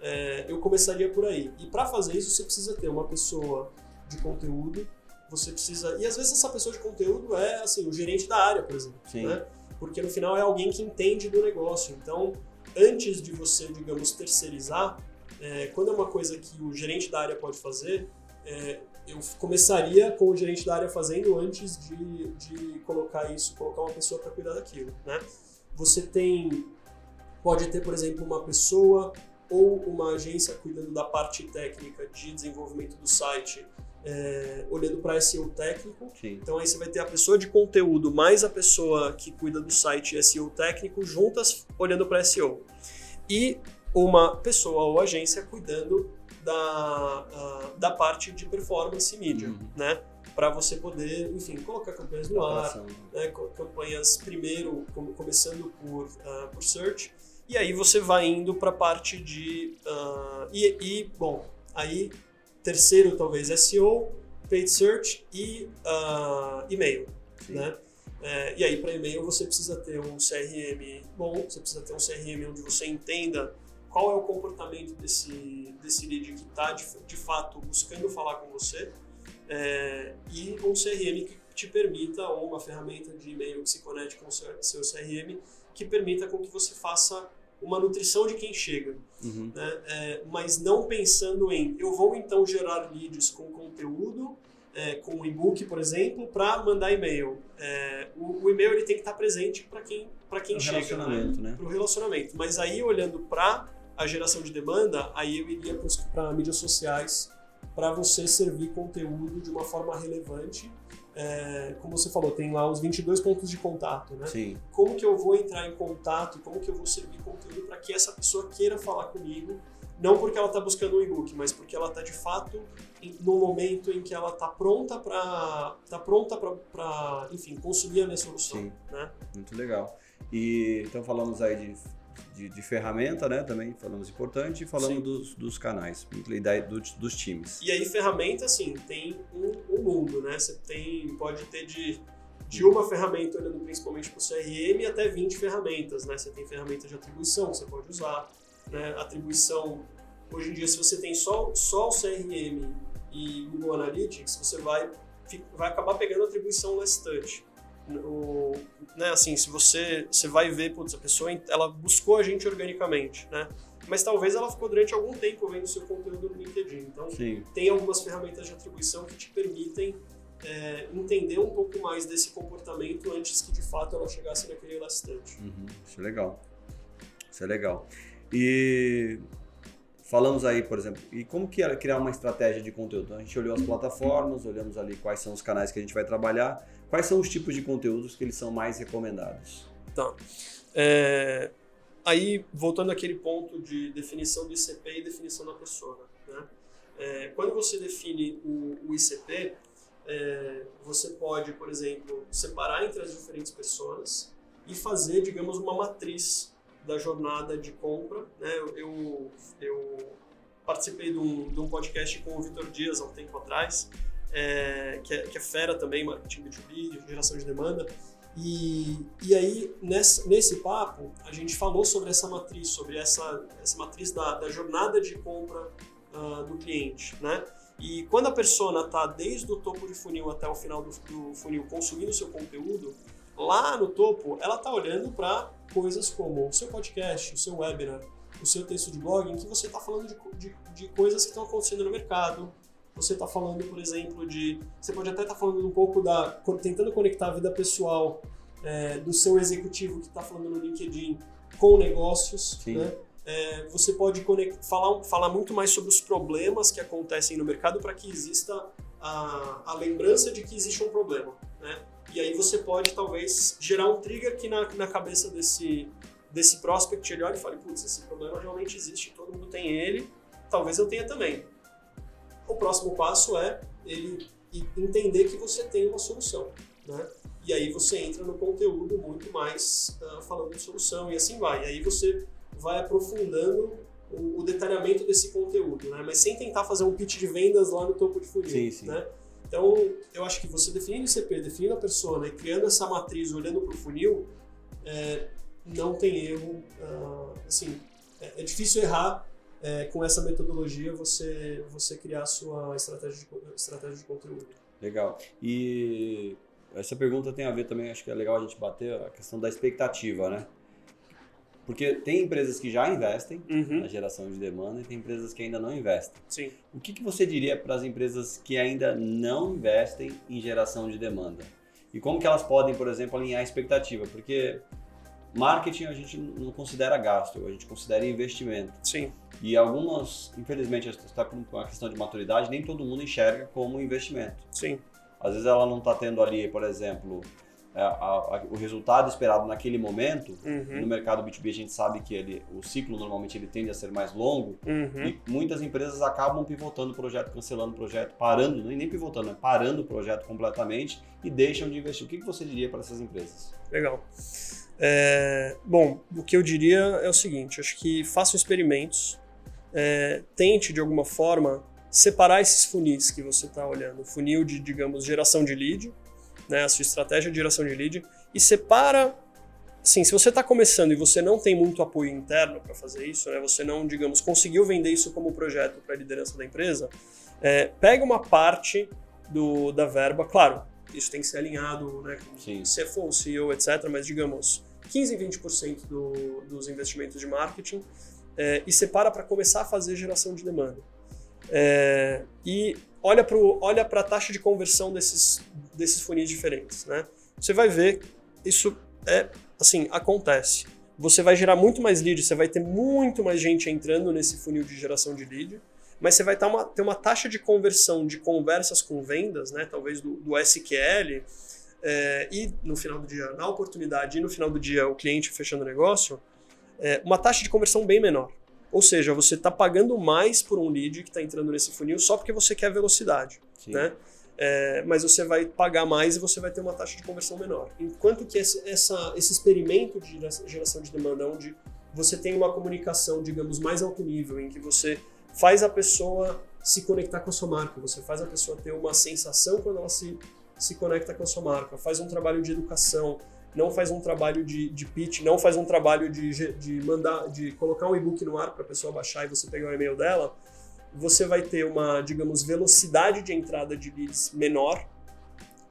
é, eu começaria por aí. E para fazer isso, você precisa ter uma pessoa de conteúdo, você precisa. E às vezes essa pessoa de conteúdo é assim, o gerente da área, por exemplo. Sim. Né? Porque no final é alguém que entende do negócio. Então, antes de você, digamos, terceirizar, é, quando é uma coisa que o gerente da área pode fazer, é, eu começaria com o gerente da área fazendo antes de, de colocar isso, colocar uma pessoa para cuidar daquilo, né? Você tem, pode ter, por exemplo, uma pessoa ou uma agência cuidando da parte técnica de desenvolvimento do site, é, olhando para SEO técnico, Sim. então aí você vai ter a pessoa de conteúdo mais a pessoa que cuida do site SEO técnico juntas olhando para SEO. E uma pessoa ou agência cuidando da, ah, da parte de performance e mídia, Uhum. né? Para você poder, enfim, colocar campanhas no ar, né, campanhas primeiro com- começando por, ah, por search e aí você vai indo para a parte de ah, e, e, bom aí terceiro talvez SEO, paid search e ah, e-mail, Sim. né? É, e aí para e-mail você precisa ter um CRM bom, você precisa ter um CRM onde você entenda qual é o comportamento desse desse lead que está de, de fato buscando falar com você é, e um CRM que te permita, ou uma ferramenta de e-mail que se conecte com o seu, seu CRM, que permita com que você faça uma nutrição de quem chega, Uhum. né? É, mas não pensando em eu vou então gerar leads com conteúdo, é, com e-book, por exemplo, para mandar e-mail. É, o, o e-mail ele tem que estar presente para quem, para quem Um chega, né? relacionamento, né? para o relacionamento. Mas aí, olhando para a geração de demanda, aí eu iria para mídias sociais para você servir conteúdo de uma forma relevante. É, como você falou, tem lá os 22 pontos de contato, né? Sim. Como que eu vou entrar em contato, como que eu vou servir conteúdo para que essa pessoa queira falar comigo, não porque ela está buscando um e-book, mas porque ela está de fato em- no momento em que ela está pronta para tá pronta para, enfim, consumir a minha solução, Sim. né? Muito legal. E então falamos aí de, de, de ferramenta, né? Também falamos importante e falamos dos, dos canais e da, dos, dos times. E aí, ferramenta, assim, tem um, um mundo, né? Você tem, pode ter de, de uma ferramenta, olhando principalmente para o CRM, até 20 ferramentas, né? Você tem ferramenta de atribuição que você pode usar, né? Atribuição, hoje em dia, se você tem só, só o CRM e Google Analytics, você vai, vai acabar pegando atribuição touch. O, né, assim, se você, você vai ver, putz, a pessoa, ela buscou a gente organicamente, né? Mas talvez ela ficou durante algum tempo vendo seu conteúdo no LinkedIn. Então, Sim. tem algumas ferramentas de atribuição que te permitem é, entender um pouco mais desse comportamento antes que de fato ela chegasse naquele last touch. Uhum. Isso é legal. Isso é legal. E falamos aí, por exemplo, e como que era criar uma estratégia de conteúdo? Então, a gente olhou as plataformas, olhamos ali quais são os canais que a gente vai trabalhar, quais são os tipos de conteúdos que eles são mais recomendados. Tá. É, aí, voltando àquele ponto de definição do ICP e definição da persona. Né? É, quando você define o, o ICP, é, você pode, por exemplo, separar entre as diferentes pessoas e fazer, digamos, uma matriz da jornada de compra. Né? Eu, eu participei de um, de um podcast com o Vitor Dias há um tempo atrás, é, que, é, que, é, fera também, marketing B2B, geração de demanda. E, e aí, nesse, nesse papo, a gente falou sobre essa matriz, sobre essa, essa matriz da, da jornada de compra uh, do cliente, né? E quando a persona está desde o topo de funil até o final do, do funil consumindo seu conteúdo, lá no topo ela está olhando para coisas como o seu podcast, o seu webinar, o seu texto de blog, em que você está falando de, de, de, coisas que estão acontecendo no mercado. Você está falando, por exemplo, de. Você pode até estar tá falando um pouco da. tentando conectar a vida pessoal é, do seu executivo que está falando no LinkedIn com negócios. Sim. Né? é, você pode falar, falar muito mais sobre os problemas que acontecem no mercado para que exista a, a lembrança de que existe um problema. Né? E aí você pode, talvez, gerar um trigger que na, na cabeça desse, desse prospect ele olha e fale, putz, esse problema realmente existe, todo mundo tem ele, talvez eu tenha também. O próximo passo é ele entender que você tem uma solução, né? E aí você entra no conteúdo muito mais uh, falando de solução e assim vai. E aí você vai aprofundando o, o, detalhamento desse conteúdo, né? Mas sem tentar fazer um pitch de vendas lá no topo de funil, sim, sim. né? Então, eu acho que você definindo o CP, definindo a persona e criando essa matriz olhando para o funil, é, não tem erro. Uh, assim, é, é, difícil errar é, com essa metodologia você, você criar a sua estratégia de, estratégia de conteúdo. Legal. E essa pergunta tem a ver também, acho que é legal a gente bater a questão da expectativa, né? Porque tem empresas que já investem uhum. na geração de demanda e tem empresas que ainda não investem. Sim. O que, que você diria para as empresas que ainda não investem em geração de demanda? E como que elas podem, por exemplo, alinhar a expectativa? Porque marketing a gente não considera gasto, a gente considera investimento. Sim. E algumas, infelizmente, está com uma questão de maturidade, nem todo mundo enxerga como investimento. Sim. Às vezes ela não está tendo ali, por exemplo, a, a, o resultado esperado naquele momento, uhum. no mercado B2B a gente sabe que ele, o ciclo normalmente ele tende a ser mais longo uhum. e muitas empresas acabam pivotando o projeto, cancelando o projeto, parando, nem pivotando, né? parando o projeto completamente e deixam de investir. O que, que você diria para essas empresas? Legal. É, bom, o que eu diria é o seguinte, acho que façam experimentos, é, tente de alguma forma separar esses funis que você está olhando, funil de, digamos, geração de lead, né, a sua estratégia de geração de lead e separa. Assim, se você está começando e você não tem muito apoio interno para fazer isso, né, você não, digamos, conseguiu vender isso como projeto para a liderança da empresa, é, pega uma parte do, da verba, claro, isso tem que ser alinhado né, Sim. CFO, CEO, etc., mas digamos 15, 20% do, dos investimentos de marketing é, e separa para começar a fazer geração de demanda. É, e olha para olha a taxa de conversão desses, desses funis diferentes. Né? Você vai ver, isso é assim, acontece. Você vai gerar muito mais lead, você vai ter muito mais gente entrando nesse funil de geração de lead, mas você vai ter uma, ter uma taxa de conversão de conversas com vendas, né? talvez do, do SQL, é, e no final do dia, na oportunidade, e no final do dia o cliente fechando o negócio, é, uma taxa de conversão bem menor. Ou seja, você está pagando mais por um lead que está entrando nesse funil só porque você quer velocidade. Né? É, mas você vai pagar mais e você vai ter uma taxa de conversão menor. Enquanto que esse, essa, esse experimento de geração de demanda, onde você tem uma comunicação, digamos, mais alto nível, em que você faz a pessoa se conectar com a sua marca, você faz a pessoa ter uma sensação quando ela se, se conecta com a sua marca, faz um trabalho de educação, não faz um trabalho de, de pitch, não faz um trabalho de, de mandar, de colocar um e-book no ar para a pessoa baixar e você pegar o e-mail dela, você vai ter uma, digamos, velocidade de entrada de leads menor,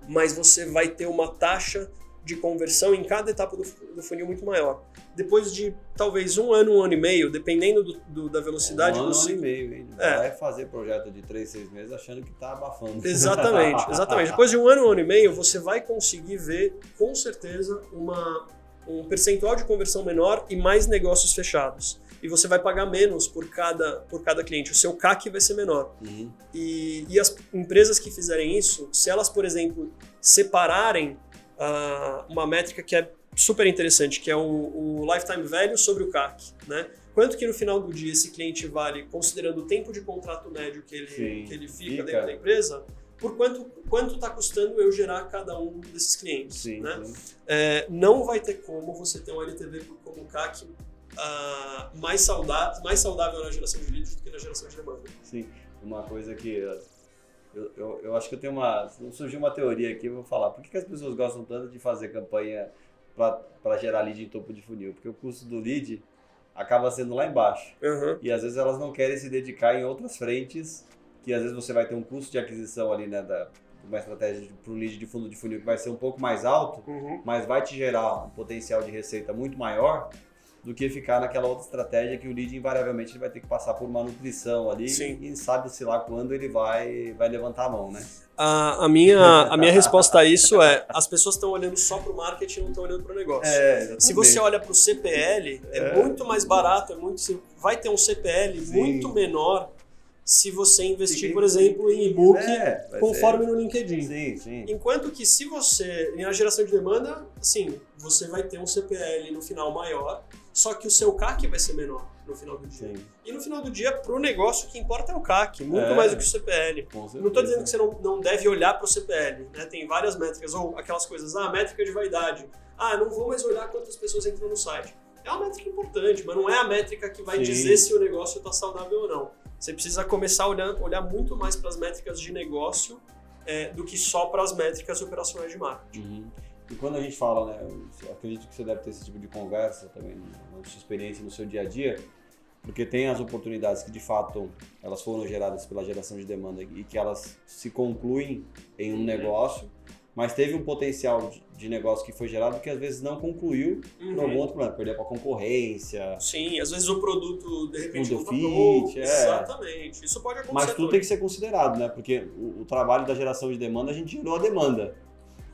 mas você vai ter uma taxa de conversão em cada etapa do, do funil muito maior. Depois de talvez um ano, um ano e meio, dependendo do, do da velocidade um ano, do Um ano e meio, hein? É. Vai fazer projeto de três, seis meses achando que está abafando. Exatamente, exatamente. Depois de um ano, um ano e meio, você vai conseguir ver com certeza uma, um percentual de conversão menor e mais negócios fechados. E você vai pagar menos por cada, por cada cliente. O seu CAC vai ser menor. Uhum. E, e as empresas que fizerem isso, se elas, por exemplo, separarem uh, uma métrica que é super interessante, que é o, o lifetime value sobre o CAC, né? Quanto que no final do dia esse cliente vale, considerando o tempo de contrato médio que ele, Sim, que ele fica, fica. dentro da empresa, por quanto quanto está custando eu gerar cada um desses clientes, Sim, né? É, não vai ter como você ter um LTV como CAC ah, mais, saudável, mais saudável na geração de leads do que na geração de demanda. Sim, uma coisa que uh, eu, eu, eu acho que eu tenho uma. Surgiu uma teoria aqui, eu vou falar. Por que, que as pessoas gostam tanto de fazer campanha para gerar lead em topo de funil? Porque o custo do lead acaba sendo lá embaixo. Aham. E às vezes elas não querem se dedicar em outras frentes, que às vezes você vai ter um custo de aquisição ali, né? Da, uma estratégia para o lead de fundo de funil que vai ser um pouco mais alto, Uhum. mas vai te gerar um potencial de receita muito maior do que ficar naquela outra estratégia que o lead invariavelmente ele vai ter que passar por uma nutrição ali Sim. e sabe-se lá quando ele vai, vai levantar a mão, né? A, a minha, a minha resposta a isso é: as pessoas estão olhando só para o marketing e não estão olhando para o negócio. É, Se você olha para o CPL, é, É. muito mais barato, é muito, vai ter um CPL Sim. muito menor se você investir, Sim. por exemplo, em e-book é, conforme ser. no LinkedIn. Sim, sim. Enquanto que se você, na geração de demanda, sim, você vai ter um CPL no final maior, só que o seu CAC vai ser menor no final do dia. sim. E no final do dia, para o negócio, o que importa é o CAC, muito É. mais do que o CPL. Não estou dizendo que você não, não deve olhar para o CPL, né? Tem várias métricas, ou aquelas coisas, ah, métrica de vaidade. Ah, não vou mais olhar quantas pessoas entram no site. É uma métrica importante, mas não é a métrica que vai Sim. dizer se o negócio está saudável ou não. Você precisa começar a olhar, olhar muito mais para as métricas de negócio é, do que só para as métricas operacionais de marketing. Uhum. E quando a gente fala, né, acredito que você deve ter esse tipo de conversa também na sua experiência no seu dia a dia, porque tem as oportunidades que de fato elas foram geradas pela geração de demanda e que elas se concluem em um negócio, mas teve um potencial de, negócio que foi gerado que às vezes não concluiu por Uhum. algum outro problema, perdeu para concorrência, Sim, às vezes o produto de repente não fit, é. Exatamente. Isso pode acontecer. mas tudo tem que ser considerado, né? Porque o, o trabalho da geração de demanda a gente gerou a demanda.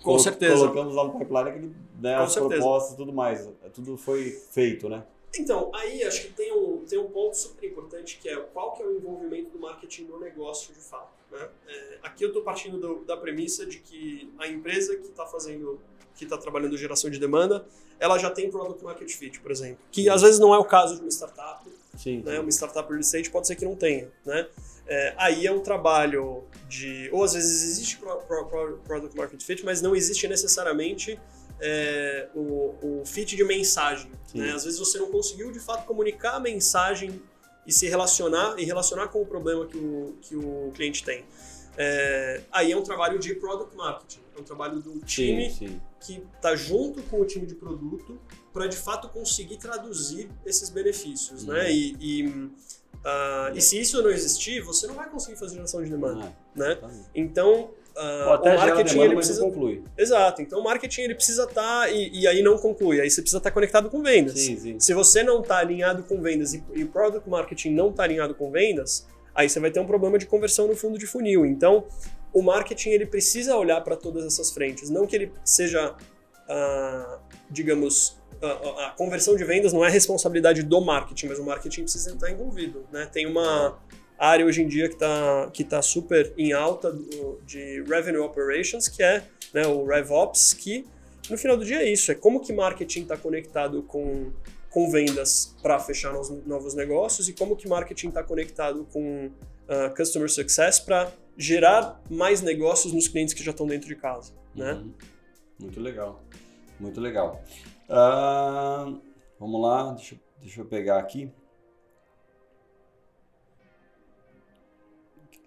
Com Colo- certeza. Colocamos lá no pipeline aquele, né, Com as certeza. propostas e tudo mais. Tudo foi feito, né? Então, aí acho que tem um, tem um ponto super importante que é qual que é o envolvimento do marketing no negócio de fato. Né? É, aqui eu estou partindo do- da premissa de que a empresa que está fazendo, que está trabalhando geração de demanda, ela já tem product market fit, por exemplo. Que às vezes não é o caso de uma startup, Sim. né? Uma startup early stage pode ser que não tenha, né? É, aí é um trabalho de... Ou às vezes existe pro, pro- pro- product market fit, mas não existe necessariamente é, o, o fit de mensagem, né? Às vezes você não conseguiu, de fato, comunicar a mensagem e se relacionar e relacionar com o problema que o, que o cliente tem. É, aí é um trabalho de product marketing, é um trabalho do time Sim, sim. que está junto com o time de produto para de fato conseguir traduzir esses benefícios, Uhum. né? E, e, ah, e se isso não existir, você não vai conseguir fazer geração de demanda, Ah, né? Então ah, Ou até o gera marketing demanda, ele precisa conclui. exato. Então o marketing ele precisa estar e, e aí não conclui, aí você precisa estar conectado com vendas. Sim, sim. Se você não está alinhado com vendas e, e o product marketing não está alinhado com vendas, aí você vai ter um problema de conversão no fundo de funil. Então, o marketing ele precisa olhar para todas essas frentes, não que ele seja, ah, digamos, a, a- conversão de vendas não é responsabilidade do marketing, mas o marketing precisa estar envolvido. Né? Tem uma área hoje em dia que está que tá super em alta do- de revenue operations, que é né, o RevOps, que no final do dia é isso, é como que marketing está conectado com, com vendas para fechar nos- novos negócios e como que marketing está conectado com ah, customer success para gerar mais negócios nos clientes que já estão dentro de casa, né? Uhum. Muito legal. Muito legal. Ah, vamos lá, deixa, deixa eu pegar aqui.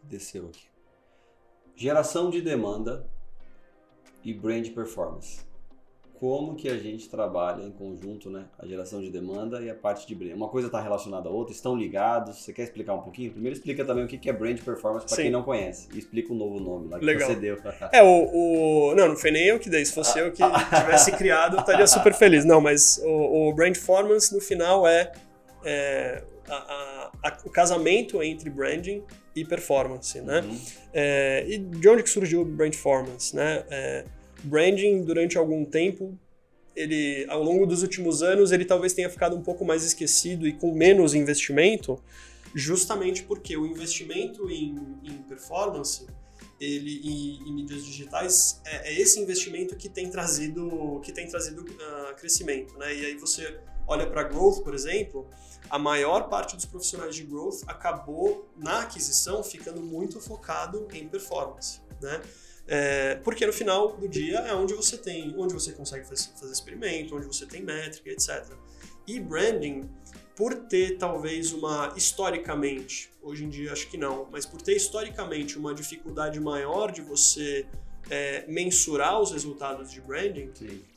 Desceu aqui? Geração de demanda e brand performance. Como que a gente trabalha em conjunto, né? A geração de demanda e a parte de brand. Uma coisa está relacionada à outra, estão ligados. Você quer explicar um pouquinho? Primeiro explica também o que é brand performance para quem não conhece. E explica o novo nome lá que Legal. você deu. É, o, o- Não, não foi nem eu que dei. Se fosse eu que tivesse criado, eu estaria super feliz. Não, mas o, o Brand Performance, no final, é, é a- a- a- o casamento entre branding e performance, né? Uhum. É, e de onde que surgiu o Brand Performance, né? É, branding, durante algum tempo, ele, ao longo dos últimos anos, ele talvez tenha ficado um pouco mais esquecido e com menos investimento, justamente porque o investimento em, em performance ele em, em mídias digitais é, é, esse investimento que tem trazido que tem trazido uh, crescimento, né? E aí você olha para growth, por exemplo, a maior parte dos profissionais de growth acabou na aquisição ficando muito focado em performance, né? É, porque no final do dia é onde você tem, onde você consegue fazer, fazer experimento, onde você tem métrica, etc. E branding por ter talvez uma historicamente, hoje em dia acho que não, mas por ter historicamente uma dificuldade maior de você é, mensurar os resultados de branding,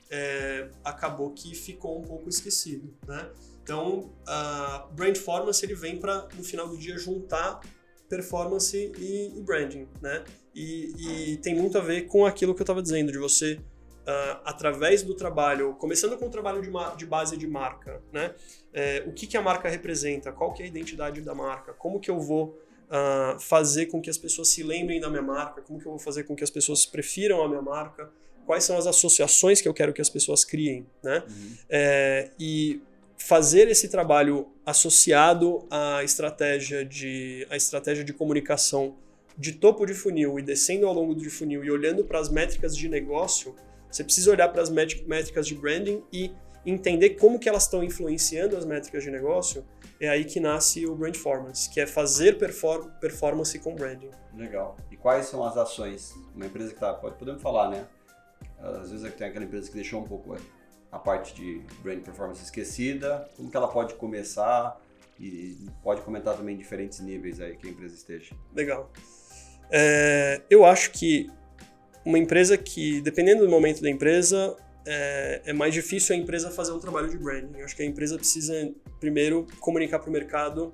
é, acabou que ficou um pouco esquecido, né? Então, a brand performance ele vem para no final do dia juntar performance e, e branding, né? E, e, tem muito a ver com aquilo que eu estava dizendo de você uh, através do trabalho, começando com o trabalho de, de base de marca, né? É, o que, que a marca representa, qual que é a identidade da marca, como que eu vou uh, fazer com que as pessoas se lembrem da minha marca, como que eu vou fazer com que as pessoas prefiram a minha marca, quais são as associações que eu quero que as pessoas criem, né? Uhum. É, e fazer esse trabalho associado à estratégia de, à estratégia de comunicação de topo de funil e descendo ao longo do funil e olhando para as métricas de negócio, você precisa olhar para as métricas de branding e entender como que elas estão influenciando as métricas de negócio. É aí que nasce o Brand Performance, que é fazer perform performance com branding. Legal. E quais são as ações? Uma empresa que está, podemos falar, né? Às vezes tem aquela empresa que deixou um pouco a parte de brand performance esquecida. Como que ela pode começar? E pode comentar também diferentes níveis aí que a empresa esteja. Legal. É, eu acho que uma empresa que, dependendo do momento da empresa, é, é, mais difícil a empresa fazer um trabalho de branding. Eu acho que a empresa precisa, primeiro, comunicar para o mercado,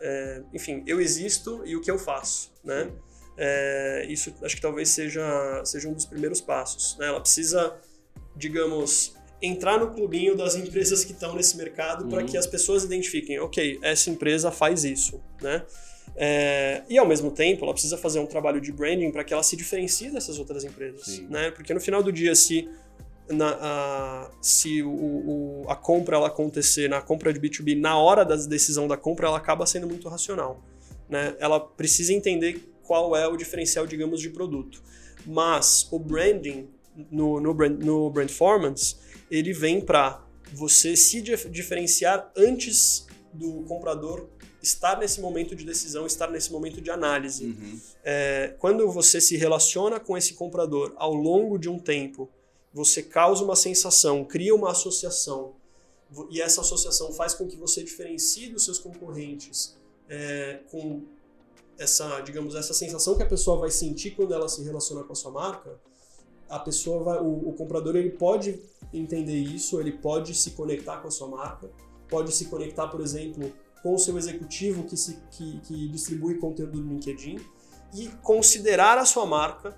é, enfim, eu existo e o que eu faço, né? É, isso acho que talvez seja, seja um dos primeiros passos. Né? Ela precisa, digamos, entrar no clubinho das empresas que estão nesse mercado uhum. para que as pessoas identifiquem, ok, essa empresa faz isso, né? É, e ao mesmo tempo, ela precisa fazer um trabalho de branding para que ela se diferencie dessas outras empresas, né? Porque no final do dia, se na, a, se o, o, a compra ela acontecer na compra de B2B na hora da decisão da compra, ela acaba sendo muito racional, né? Ela precisa entender qual é o diferencial, digamos, de produto. Mas o branding no, no, brand, no brand performance, ele vem para você se diferenciar antes do comprador estar nesse momento de decisão, estar nesse momento de análise. Uhum. É, quando você se relaciona com esse comprador ao longo de um tempo, você causa uma sensação, cria uma associação, e essa associação faz com que você diferencie dos seus concorrentes é, com essa, digamos, essa sensação que a pessoa vai sentir quando ela se relaciona com a sua marca, a pessoa vai, o, o comprador ele pode entender isso, ele pode se conectar com a sua marca, pode se conectar, por exemplo, com o seu executivo que, se, que, que distribui conteúdo no LinkedIn e considerar a sua marca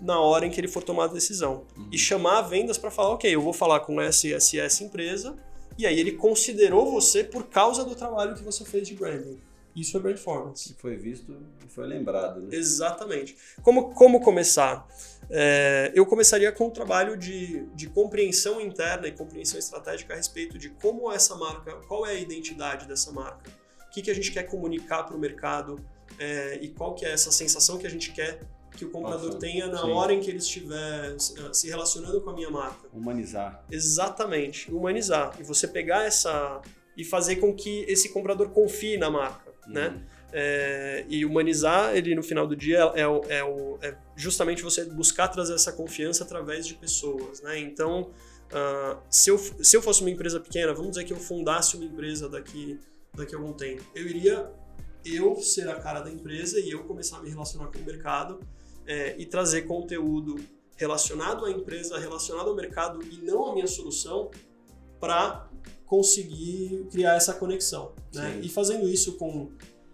na hora em que ele for tomar a decisão. Uhum. E chamar vendas para falar, ok, eu vou falar com essa e essa, essa empresa, e aí ele considerou você por causa do trabalho que você fez de branding. Isso é performance. E foi visto e foi lembrado. Né? Exatamente. Como, como começar? É, eu começaria com o um trabalho de, de compreensão interna e compreensão estratégica a respeito de como essa marca, qual é a identidade dessa marca, o que, que a gente quer comunicar para o mercado é, e qual que é essa sensação que a gente quer que o comprador Nossa, tenha na sim. hora em que ele estiver se relacionando com a minha marca. Humanizar. Exatamente, humanizar. E você pegar essa e fazer com que esse comprador confie na marca? Uhum. né? É, e humanizar ele no final do dia é, é, é, é, justamente você buscar trazer essa confiança através de pessoas, né? Então, uh, se, eu, se eu fosse uma empresa pequena, vamos dizer que eu fundasse uma empresa daqui, daqui a algum tempo, eu iria eu ser a cara da empresa e eu começar a me relacionar com o mercado é, e trazer conteúdo relacionado à empresa, relacionado ao mercado e não à minha solução para conseguir criar essa conexão. Né? E fazendo isso com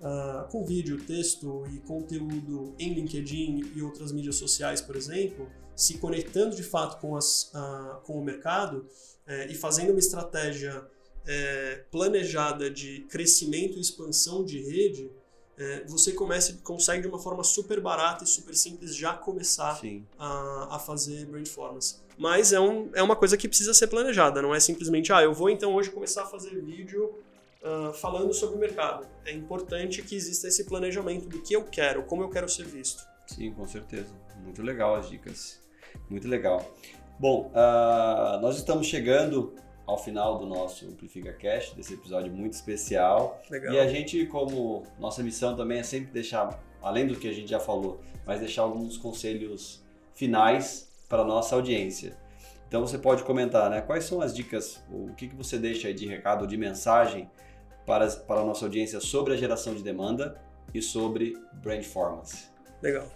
uh, com vídeo, texto e conteúdo em LinkedIn e outras mídias sociais, por exemplo, se conectando de fato com, as, uh, com o mercado uh, e fazendo uma estratégia eh, planejada de crescimento e expansão de rede, eh, você começa, consegue de uma forma super barata e super simples já começar a, a, fazer brand performance. Mas é, um, é uma coisa que precisa ser planejada, não é simplesmente, ah, eu vou então hoje começar a fazer vídeo uh, falando sobre o mercado. É importante que exista esse planejamento do que eu quero, como eu quero ser visto. Sim, com certeza. Muito legal as dicas. Muito legal. Bom, uh, nós estamos chegando ao final do nosso Amplifica Cast, desse episódio muito especial. Legal. E a gente, como nossa missão também é sempre deixar, além do que a gente já falou, mas deixar alguns conselhos finais para nossa audiência. Então você pode comentar, né? Quais são as dicas, o que, que você deixa aí de recado, de mensagem para, para a nossa audiência sobre a geração de demanda e sobre brand performance? Legal.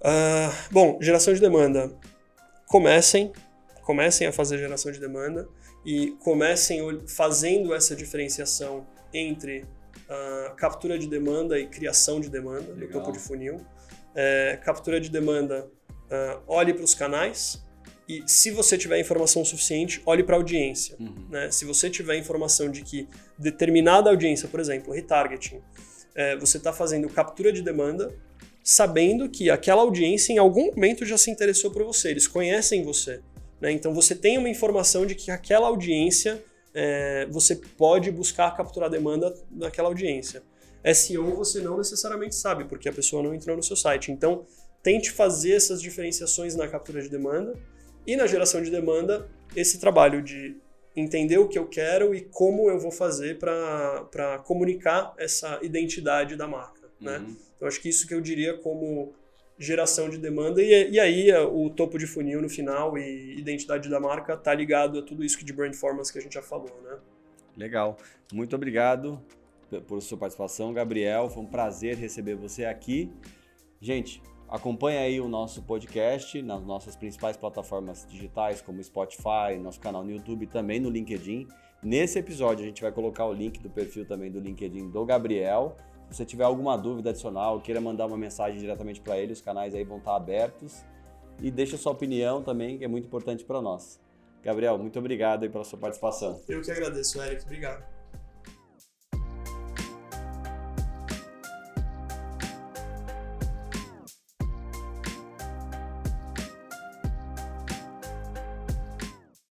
Uh, bom, geração de demanda. Comecem, comecem a fazer geração de demanda e comecem fazendo essa diferenciação entre uh, captura de demanda e criação de demanda Legal. no topo de funil. É, captura de demanda, uh, olhe para os canais e se você tiver informação suficiente, olhe para a audiência. Uhum. Né? Se você tiver informação de que determinada audiência, por exemplo, retargeting, é, você está fazendo captura de demanda sabendo que aquela audiência em algum momento já se interessou por você, eles conhecem você. Né? Então você tem uma informação de que aquela audiência é, você pode buscar capturar demanda daquela audiência. SEO você não necessariamente sabe, porque a pessoa não entrou no seu site. Então tente fazer essas diferenciações na captura de demanda e na geração de demanda, esse trabalho de entender o que eu quero e como eu vou fazer para comunicar essa identidade da marca. Né? Uhum. Então, acho que isso que eu diria como geração de demanda. E, e aí, o topo de funil no final e identidade da marca tá ligado a tudo isso que de brand performance que a gente já falou, né? Legal. Muito obrigado por sua participação, Gabriel. Foi um prazer receber você aqui. Gente, acompanha aí o nosso podcast nas nossas principais plataformas digitais, como Spotify, nosso canal no YouTube, também no LinkedIn. Nesse episódio, a gente vai colocar o link do perfil também do LinkedIn do Gabriel. Se você tiver alguma dúvida adicional, queira mandar uma mensagem diretamente para ele, os canais aí vão estar abertos. E deixa sua opinião também, que é muito importante para nós. Gabriel, muito obrigado aí pela sua participação. Eu que agradeço, Eric. Obrigado.